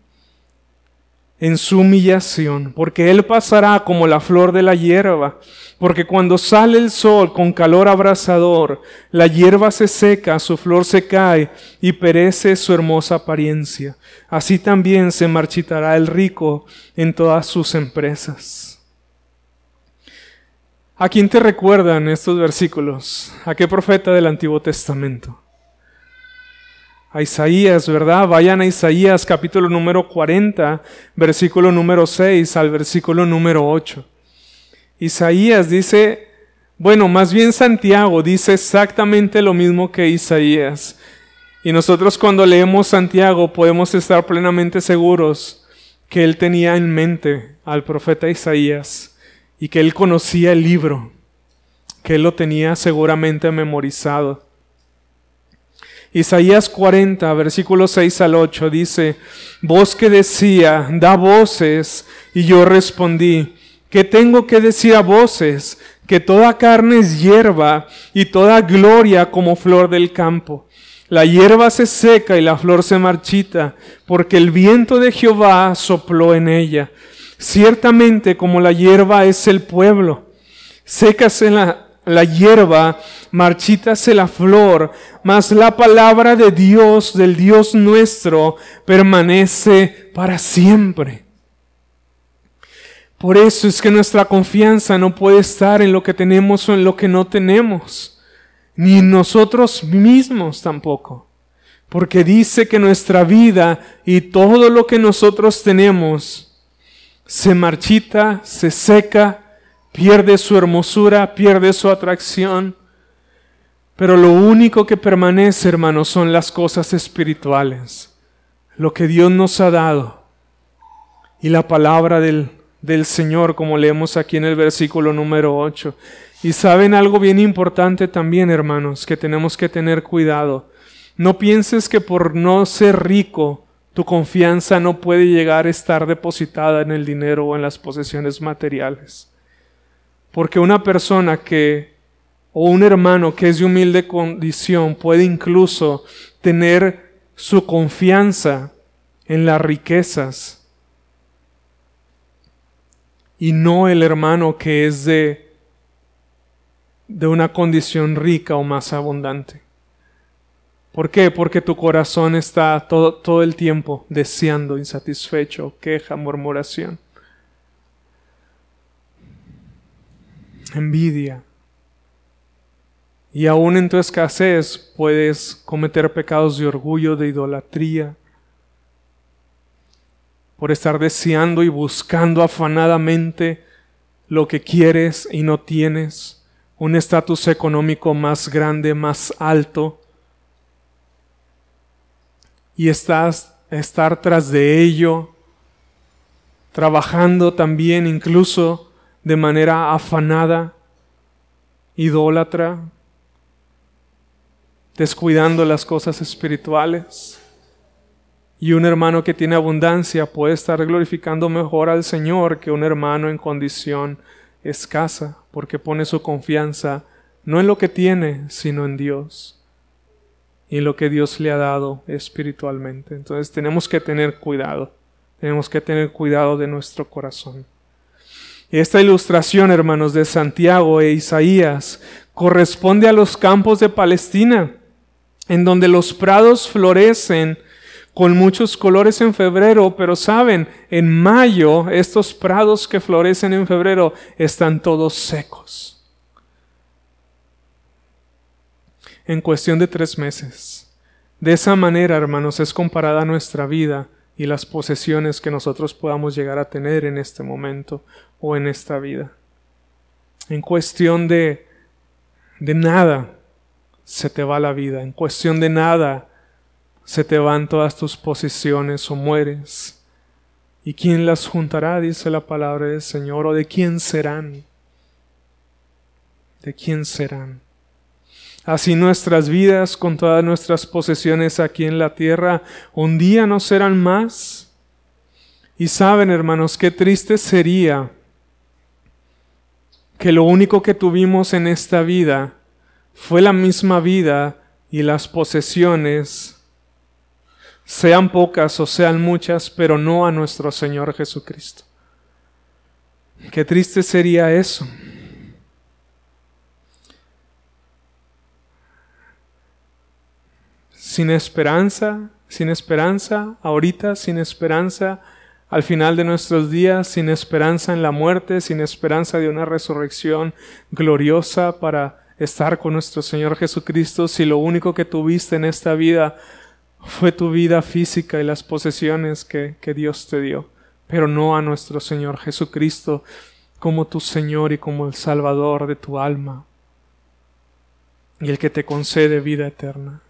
en su humillación, porque él pasará como la flor de la hierba, porque cuando sale el sol con calor abrasador, la hierba se seca, su flor se cae y perece su hermosa apariencia. Así también se marchitará el rico en todas sus empresas. ¿A quién te recuerdan estos versículos? ¿A qué profeta del Antiguo Testamento? A Isaías, ¿verdad? Vayan a Isaías capítulo número 40, versículo número 6 al versículo número 8. Isaías dice, bueno, más bien Santiago dice exactamente lo mismo que Isaías. Y nosotros cuando leemos Santiago podemos estar plenamente seguros que él tenía en mente al profeta Isaías y que él conocía el libro, que él lo tenía seguramente memorizado. Isaías 40, versículos 6 al 8 dice, voz que decía, da voces, y yo respondí, ¿qué tengo que decir a voces? Que toda carne es hierba y toda gloria como flor del campo. La hierba se seca y la flor se marchita, porque el viento de Jehová sopló en ella. Ciertamente como la hierba es el pueblo, sécase la, la hierba, marchítase la flor, mas la palabra de Dios, del Dios nuestro, permanece para siempre. Por eso es que nuestra confianza no puede estar en lo que tenemos o en lo que no tenemos, ni en nosotros mismos tampoco. Porque dice que nuestra vida y todo lo que nosotros tenemos se marchita, se seca, pierde su hermosura, pierde su atracción. Pero lo único que permanece, hermanos, son las cosas espirituales, lo que Dios nos ha dado. Y la palabra del, del Señor, como leemos aquí en el versículo número 8. Y saben algo bien importante también, hermanos, que tenemos que tener cuidado. No pienses que por no ser rico, tu confianza no puede llegar a estar depositada en el dinero o en las posesiones materiales. Porque una persona que, o un hermano que es de humilde condición, puede incluso tener su confianza en las riquezas y no el hermano que es de, de una condición rica o más abundante. ¿Por qué? Porque tu corazón está todo, todo el tiempo deseando, insatisfecho, queja, murmuración, envidia. Y aún en tu escasez puedes cometer pecados de orgullo, de idolatría, por estar deseando y buscando afanadamente lo que quieres y no tienes, un estatus económico más grande, más alto, y estás estar tras de ello, trabajando también incluso de manera afanada, idólatra, descuidando las cosas espirituales. Y un hermano que tiene abundancia puede estar glorificando mejor al Señor que un hermano en condición escasa, porque pone su confianza no en lo que tiene, sino en Dios y lo que Dios le ha dado espiritualmente. Entonces tenemos que tener cuidado, tenemos que tener cuidado de nuestro corazón. Esta ilustración, hermanos, de Santiago e Isaías corresponde a los campos de Palestina, en donde los prados florecen con muchos colores en febrero, pero saben, en mayo estos prados que florecen en febrero están todos secos. en cuestión de tres meses. De esa manera, hermanos, es comparada nuestra vida y las posesiones que nosotros podamos llegar a tener en este momento o en esta vida. En cuestión de, de nada se te va la vida, en cuestión de nada se te van todas tus posiciones o mueres. ¿Y quién las juntará? dice la palabra del Señor, o de quién serán. ¿De quién serán? Así nuestras vidas, con todas nuestras posesiones aquí en la tierra, un día no serán más. Y saben, hermanos, qué triste sería que lo único que tuvimos en esta vida fue la misma vida y las posesiones sean pocas o sean muchas, pero no a nuestro Señor Jesucristo. Qué triste sería eso. Sin esperanza, sin esperanza, ahorita sin esperanza, al final de nuestros días, sin esperanza en la muerte, sin esperanza de una resurrección gloriosa para estar con nuestro Señor Jesucristo, si lo único que tuviste en esta vida fue tu vida física y las posesiones que, Dios te dio, pero no a nuestro Señor Jesucristo como tu Señor y como el Salvador de tu alma y el que te concede vida eterna.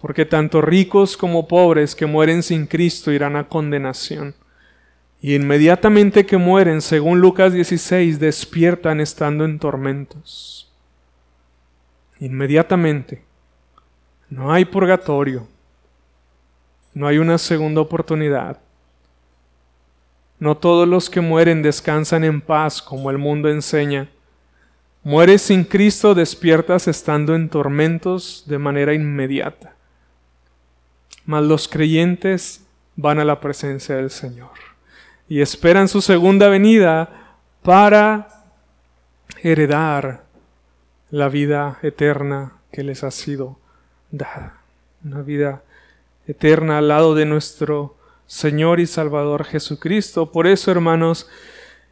Porque tanto ricos como pobres que mueren sin Cristo irán a condenación. Y inmediatamente que mueren, según Lucas 16, despiertan estando en tormentos. Inmediatamente. No hay purgatorio. No hay una segunda oportunidad. No todos los que mueren descansan en paz como el mundo enseña. Mueres sin Cristo, despiertas estando en tormentos de manera inmediata. Mas los creyentes van a la presencia del Señor y esperan su segunda venida para heredar la vida eterna que les ha sido dada, una vida eterna al lado de nuestro Señor y Salvador Jesucristo. Por eso, hermanos,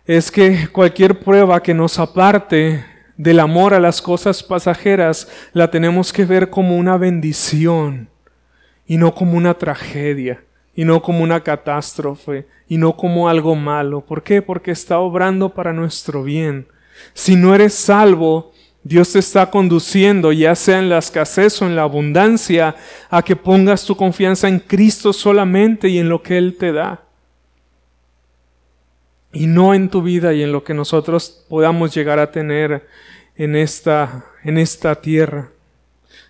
es que cualquier prueba que nos aparte del amor a las cosas pasajeras, la tenemos que ver como una bendición y no como una tragedia y no como una catástrofe y no como algo malo. ¿Por qué? Porque está obrando para nuestro bien. Si no eres salvo, Dios te está conduciendo, ya sea en la escasez o en la abundancia, a que pongas tu confianza en Cristo solamente y en lo que Él te da. Y no en tu vida y en lo que nosotros podamos llegar a tener en esta, en esta tierra,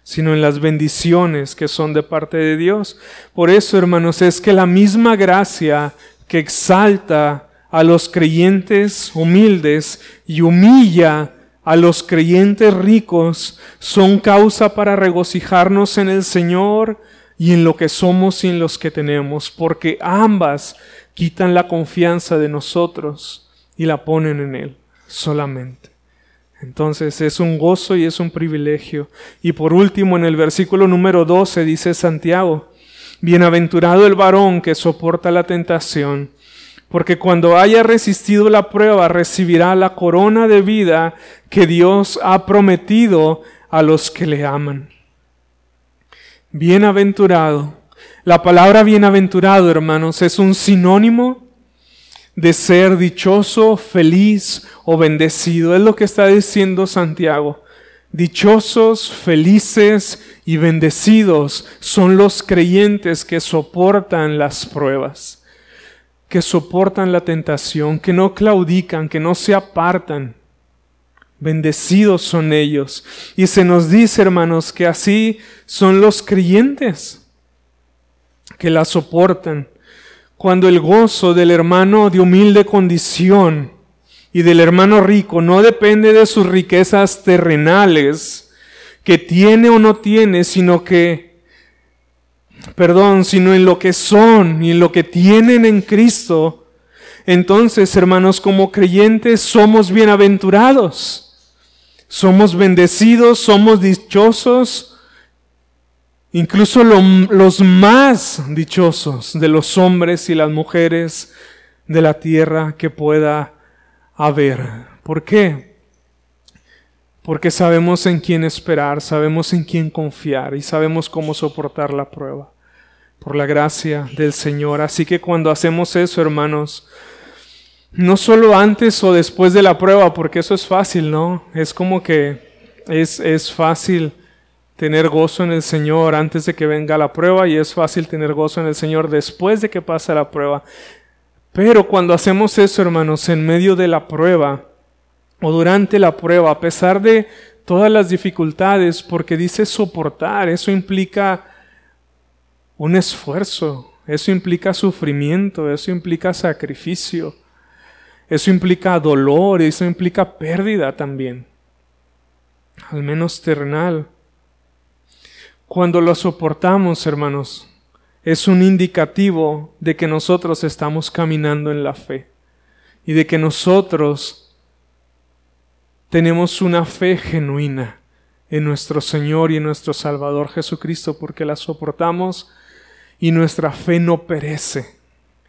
sino en las bendiciones que son de parte de Dios. Por eso, hermanos, es que la misma gracia que exalta a los creyentes humildes y humilla a los creyentes ricos son causa para regocijarnos en el Señor y en lo que somos y en los que tenemos, porque ambas quitan la confianza de nosotros y la ponen en Él solamente. Entonces es un gozo y es un privilegio. Y por último, en el versículo número 12 dice Santiago, Bienaventurado el varón que soporta la tentación, porque cuando haya resistido la prueba recibirá la corona de vida que Dios ha prometido a los que le aman. Bienaventurado. La palabra bienaventurado, hermanos, es un sinónimo de ser dichoso, feliz o bendecido. Es lo que está diciendo Santiago. Dichosos, felices y bendecidos son los creyentes que soportan las pruebas que soportan la tentación, que no claudican, que no se apartan. Bendecidos son ellos. Y se nos dice, hermanos, que así son los creyentes que la soportan. Cuando el gozo del hermano de humilde condición y del hermano rico no depende de sus riquezas terrenales, que tiene o no tiene, sino que perdón, sino en lo que son y en lo que tienen en Cristo, entonces, hermanos, como creyentes somos bienaventurados, somos bendecidos, somos dichosos, incluso los más dichosos de los hombres y las mujeres de la tierra que pueda haber. ¿Por qué? Porque sabemos en quién esperar, sabemos en quién confiar y sabemos cómo soportar la prueba por la gracia del Señor. Así que cuando hacemos eso, hermanos, no solo antes o después de la prueba, porque eso es fácil, ¿no? Es como que es, es fácil tener gozo en el Señor antes de que venga la prueba y es fácil tener gozo en el Señor después de que pasa la prueba. Pero cuando hacemos eso, hermanos, en medio de la prueba o durante la prueba, a pesar de todas las dificultades, porque dice soportar, eso implica un esfuerzo, eso implica sufrimiento, eso implica sacrificio, eso implica dolor, eso implica pérdida también, al menos terrenal. Cuando lo soportamos, hermanos, es un indicativo de que nosotros estamos caminando en la fe y de que nosotros tenemos una fe genuina en nuestro Señor y en nuestro Salvador Jesucristo porque la soportamos y nuestra fe no perece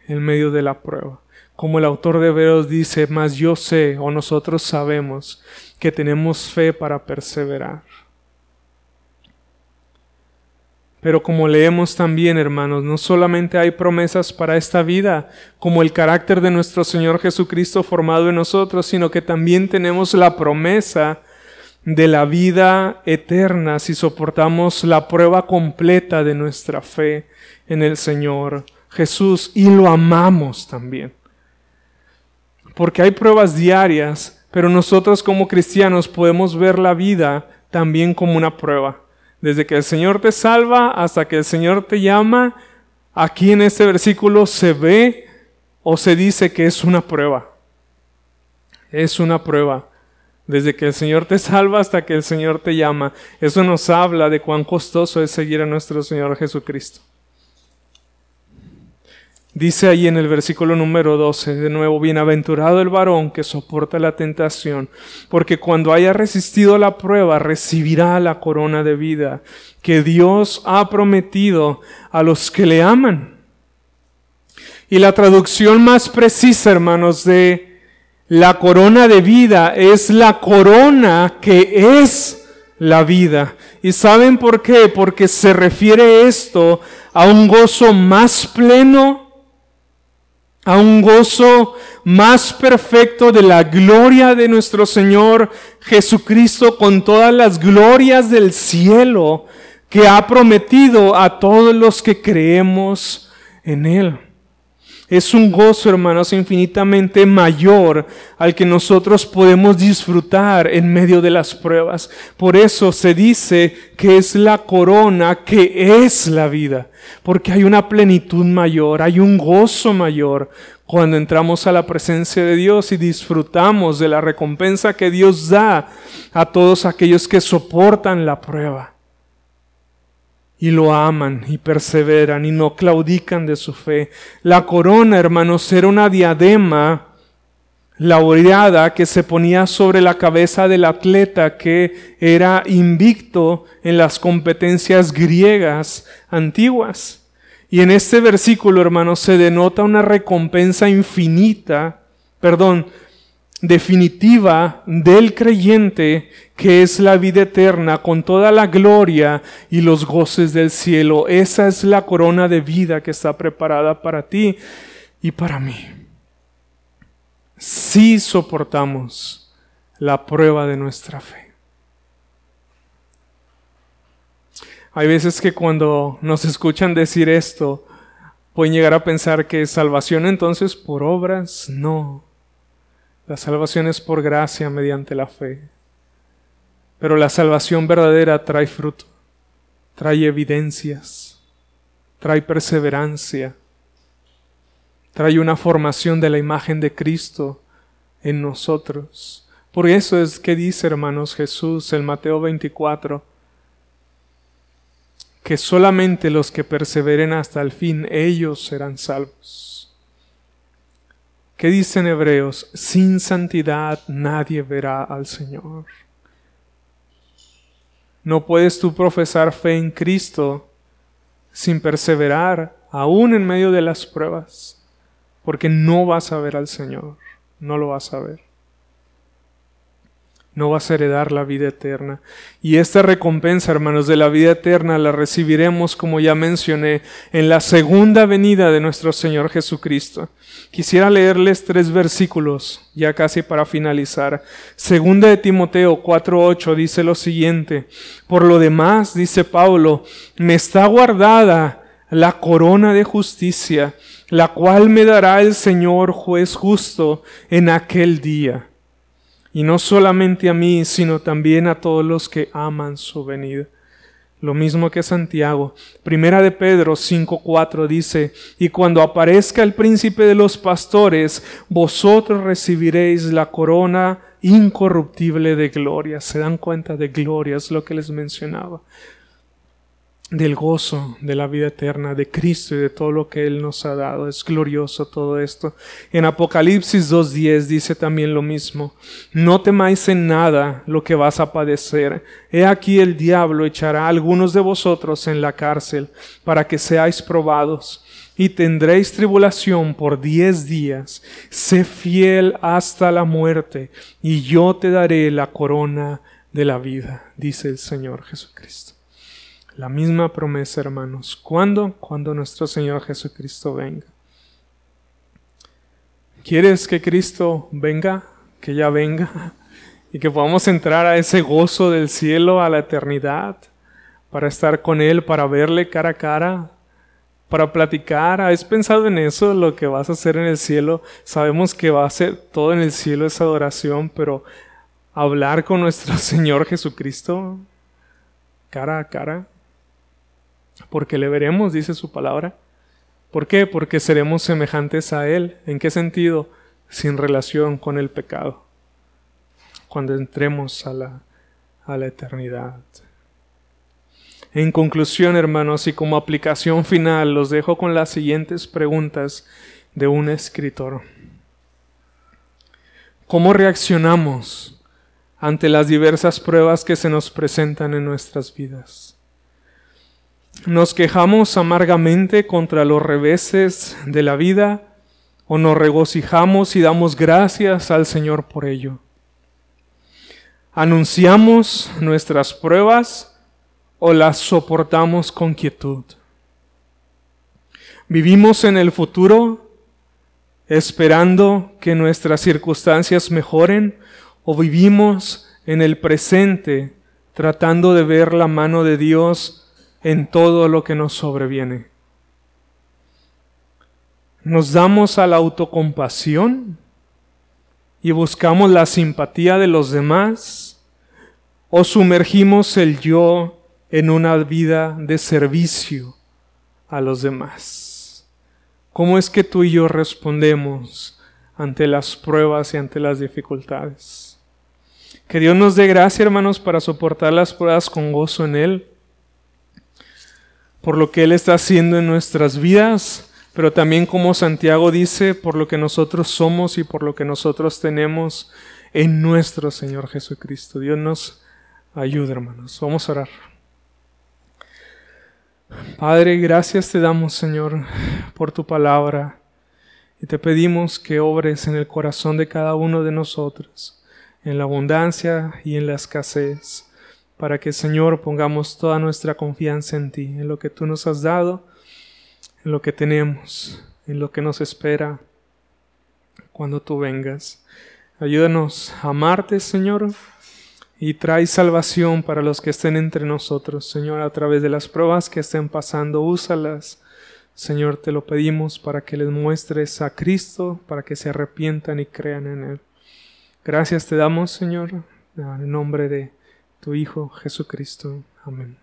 en medio de la prueba. Como el autor de Hebreos dice, mas yo sé o nosotros sabemos que tenemos fe para perseverar. Pero como leemos también, hermanos, no solamente hay promesas para esta vida, como el carácter de nuestro Señor Jesucristo formado en nosotros, sino que también tenemos la promesa de la vida eterna si soportamos la prueba completa de nuestra fe en el Señor Jesús y lo amamos también. Porque hay pruebas diarias, pero nosotros como cristianos podemos ver la vida también como una prueba. Desde que el Señor te salva hasta que el Señor te llama, aquí en este versículo se ve o se dice que es una prueba. Es una prueba. Desde que el Señor te salva hasta que el Señor te llama. Eso nos habla de cuán costoso es seguir a nuestro Señor Jesucristo. Dice ahí en el versículo número 12, de nuevo, bienaventurado el varón que soporta la tentación, porque cuando haya resistido la prueba recibirá la corona de vida que Dios ha prometido a los que le aman. Y la traducción más precisa, hermanos, de la corona de vida es la corona que es la vida. ¿Y saben por qué? Porque se refiere esto a un gozo más pleno a un gozo más perfecto de la gloria de nuestro Señor Jesucristo con todas las glorias del cielo que ha prometido a todos los que creemos en Él. Es un gozo, hermanos, infinitamente mayor al que nosotros podemos disfrutar en medio de las pruebas. Por eso se dice que es la corona que es la vida, porque hay una plenitud mayor, hay un gozo mayor cuando entramos a la presencia de Dios y disfrutamos de la recompensa que Dios da a todos aquellos que soportan la prueba y lo aman y perseveran y no claudican de su fe. La corona, hermanos, era una diadema laureada que se ponía sobre la cabeza del atleta que era invicto en las competencias griegas antiguas. Y en este versículo, hermanos, se denota una recompensa infinita, perdón, definitiva del creyente que es la vida eterna con toda la gloria y los goces del cielo. Esa es la corona de vida que está preparada para ti y para mí. Si soportamos la prueba de nuestra fe. Hay veces que cuando nos escuchan decir esto, pueden llegar a pensar que salvación entonces por obras, no. La salvación es por gracia mediante la fe. Pero la salvación verdadera trae fruto, trae evidencias, trae perseverancia, trae una formación de la imagen de Cristo en nosotros. Por eso es que dice, hermanos, Jesús en Mateo 24, que solamente los que perseveren hasta el fin, ellos serán salvos. ¿Qué dicen Hebreos? Sin santidad nadie verá al Señor. No puedes tú profesar fe en Cristo sin perseverar aún en medio de las pruebas, porque no vas a ver al Señor, no lo vas a ver. No vas a heredar la vida eterna. Y esta recompensa, hermanos, de la vida eterna la recibiremos, como ya mencioné, en la segunda venida de nuestro Señor Jesucristo. Quisiera leerles tres versículos, ya casi para finalizar. Segunda de Timoteo 4.8 dice lo siguiente. Por lo demás, dice Pablo, me está guardada la corona de justicia, la cual me dará el Señor juez justo en aquel día y no solamente a mí, sino también a todos los que aman su venida. Lo mismo que Santiago. Primera de Pedro 5.4 dice, y cuando aparezca el príncipe de los pastores, vosotros recibiréis la corona incorruptible de gloria. Se dan cuenta de gloria, es lo que les mencionaba del gozo de la vida eterna de Cristo y de todo lo que Él nos ha dado. Es glorioso todo esto. En Apocalipsis 2.10 dice también lo mismo. No temáis en nada lo que vas a padecer. He aquí el diablo echará a algunos de vosotros en la cárcel para que seáis probados y tendréis tribulación por diez días. Sé fiel hasta la muerte y yo te daré la corona de la vida, dice el Señor Jesucristo. La misma promesa, hermanos. ¿Cuándo? Cuando nuestro Señor Jesucristo venga. ¿Quieres que Cristo venga? Que ya venga. Y que podamos entrar a ese gozo del cielo, a la eternidad, para estar con Él, para verle cara a cara, para platicar. ¿Has pensado en eso, lo que vas a hacer en el cielo? Sabemos que va a ser todo en el cielo esa adoración, pero hablar con nuestro Señor Jesucristo cara a cara porque le veremos, dice su palabra. ¿Por qué? Porque seremos semejantes a Él. ¿En qué sentido? Sin relación con el pecado. Cuando entremos a la, a la eternidad. En conclusión, hermanos, y como aplicación final, los dejo con las siguientes preguntas de un escritor. ¿Cómo reaccionamos ante las diversas pruebas que se nos presentan en nuestras vidas? Nos quejamos amargamente contra los reveses de la vida o nos regocijamos y damos gracias al Señor por ello. Anunciamos nuestras pruebas o las soportamos con quietud. Vivimos en el futuro esperando que nuestras circunstancias mejoren o vivimos en el presente tratando de ver la mano de Dios en todo lo que nos sobreviene. Nos damos a la autocompasión y buscamos la simpatía de los demás o sumergimos el yo en una vida de servicio a los demás. ¿Cómo es que tú y yo respondemos ante las pruebas y ante las dificultades? Que Dios nos dé gracia, hermanos, para soportar las pruebas con gozo en Él por lo que Él está haciendo en nuestras vidas, pero también como Santiago dice, por lo que nosotros somos y por lo que nosotros tenemos en nuestro Señor Jesucristo. Dios nos ayude, hermanos. Vamos a orar. Padre, gracias te damos, Señor, por tu palabra. Y te pedimos que obres en el corazón de cada uno de nosotros, en la abundancia y en la escasez para que Señor pongamos toda nuestra confianza en ti, en lo que tú nos has dado, en lo que tenemos, en lo que nos espera cuando tú vengas. Ayúdanos a amarte, Señor, y trae salvación para los que estén entre nosotros, Señor, a través de las pruebas que estén pasando, úsalas. Señor, te lo pedimos para que les muestres a Cristo, para que se arrepientan y crean en Él. Gracias te damos, Señor, en nombre de tu Hijo Jesucristo. Amén.